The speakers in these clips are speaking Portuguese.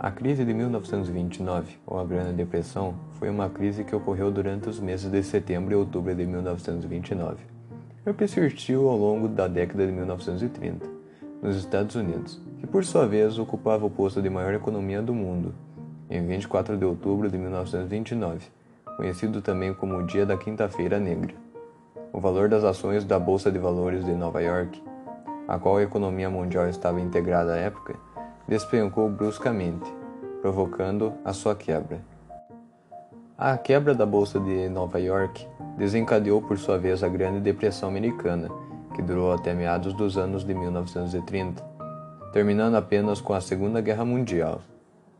A crise de 1929, ou a Grande Depressão, foi uma crise que ocorreu durante os meses de setembro e outubro de 1929 e persistiu ao longo da década de 1930 nos Estados Unidos, que por sua vez ocupava o posto de maior economia do mundo, em 24 de outubro de 1929, conhecido também como o Dia da Quinta-feira Negra. O valor das ações da Bolsa de Valores de Nova York, a qual a economia mundial estava integrada à época, despencou bruscamente, provocando a sua quebra. A quebra da Bolsa de Nova York desencadeou por sua vez a Grande Depressão Americana, que durou até meados dos anos de 1930, terminando apenas com a Segunda Guerra Mundial.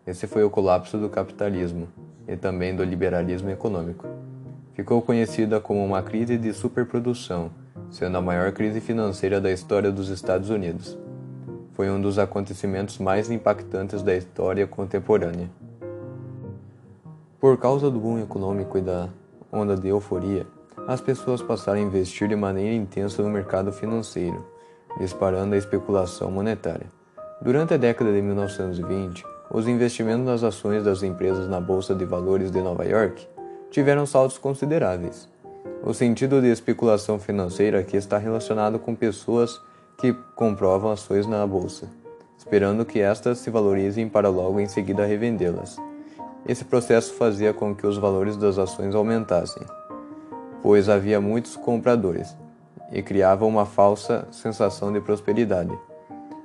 Esse foi o colapso do capitalismo e também do liberalismo econômico. Ficou conhecida como uma crise de superprodução, sendo a maior crise financeira da história dos Estados Unidos foi um dos acontecimentos mais impactantes da história contemporânea. Por causa do boom econômico e da onda de euforia, as pessoas passaram a investir de maneira intensa no mercado financeiro, disparando a especulação monetária. Durante a década de 1920, os investimentos nas ações das empresas na Bolsa de Valores de Nova York tiveram saltos consideráveis. O sentido de especulação financeira aqui está relacionado com pessoas que comprovam ações na bolsa, esperando que estas se valorizem para logo em seguida revendê-las. Esse processo fazia com que os valores das ações aumentassem, pois havia muitos compradores, e criava uma falsa sensação de prosperidade.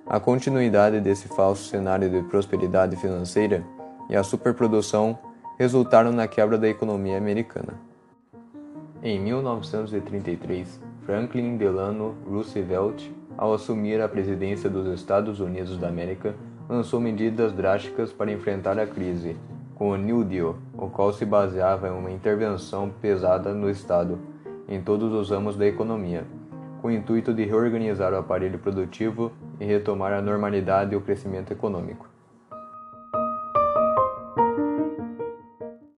A continuidade desse falso cenário de prosperidade financeira e a superprodução resultaram na quebra da economia americana. Em 1933, Franklin Delano Roosevelt ao assumir a presidência dos Estados Unidos da América, lançou medidas drásticas para enfrentar a crise, com o New Deal, o qual se baseava em uma intervenção pesada no Estado, em todos os ramos da economia, com o intuito de reorganizar o aparelho produtivo e retomar a normalidade e o crescimento econômico.